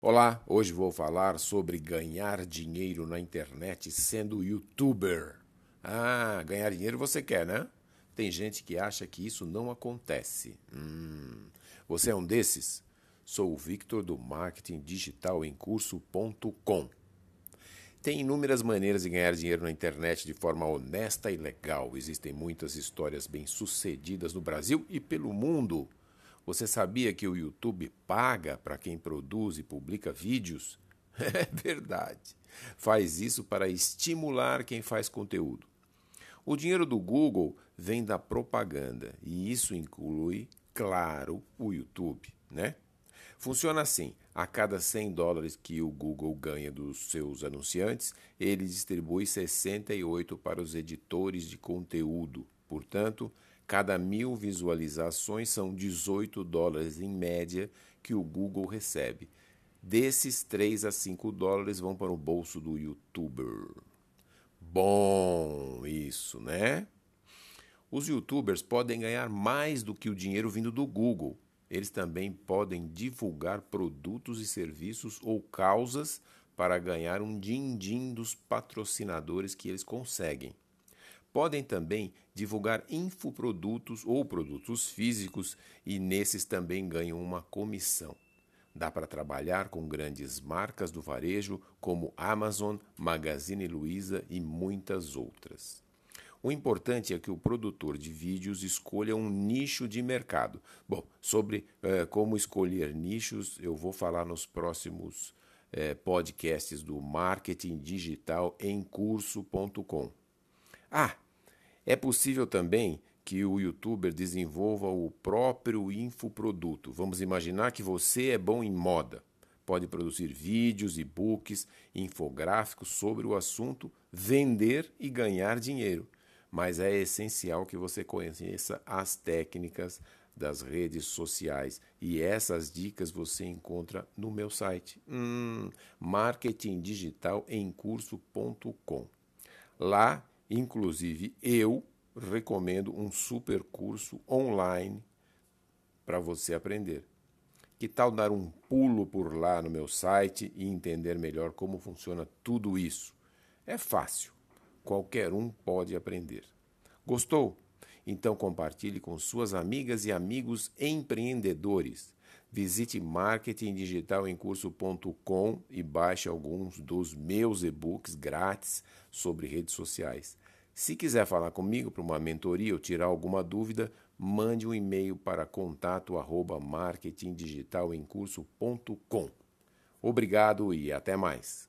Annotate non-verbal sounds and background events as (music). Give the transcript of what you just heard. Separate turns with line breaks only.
Olá, hoje vou falar sobre ganhar dinheiro na internet sendo youtuber. Ah, ganhar dinheiro você quer, né? Tem gente que acha que isso não acontece. Hum, você é um desses? Sou o Victor do Marketing Digital em Curso.com. Tem inúmeras maneiras de ganhar dinheiro na internet de forma honesta e legal. Existem muitas histórias bem-sucedidas no Brasil e pelo mundo. Você sabia que o YouTube paga para quem produz e publica vídeos? (laughs) É verdade. Faz isso para estimular quem faz conteúdo. O dinheiro do Google vem da propaganda e isso inclui, claro, o YouTube, né? Funciona assim: a cada 100 dólares que o Google ganha dos seus anunciantes, ele distribui 68 para os editores de conteúdo. Portanto, cada mil visualizações são 18 dólares em média que o Google recebe. Desses, 3 a 5 dólares vão para o bolso do youtuber. Bom, isso, né? Os youtubers podem ganhar mais do que o dinheiro vindo do Google. Eles também podem divulgar produtos e serviços ou causas para ganhar um din-din dos patrocinadores que eles conseguem. Podem também divulgar infoprodutos ou produtos físicos e nesses também ganham uma comissão. Dá para trabalhar com grandes marcas do varejo como Amazon, Magazine Luiza e muitas outras. O importante é que o produtor de vídeos escolha um nicho de mercado. Bom, sobre eh, como escolher nichos, eu vou falar nos próximos eh, podcasts do Marketing Digital em curso.com. Ah, é possível também que o youtuber desenvolva o próprio infoproduto. Vamos imaginar que você é bom em moda. Pode produzir vídeos, e-books, infográficos sobre o assunto, vender e ganhar dinheiro. Mas é essencial que você conheça as técnicas das redes sociais e essas dicas você encontra no meu site hum, marketingdigitalemcurso.com. Lá, inclusive, eu recomendo um super curso online para você aprender. Que tal dar um pulo por lá no meu site e entender melhor como funciona tudo isso? É fácil, qualquer um pode aprender. Gostou? Então compartilhe com suas amigas e amigos empreendedores. Visite marketingdigitalemcurso.com e baixe alguns dos meus e-books grátis sobre redes sociais. Se quiser falar comigo para uma mentoria ou tirar alguma dúvida, mande um e-mail para contato@marketingdigitalemcurso.com. Obrigado e até mais.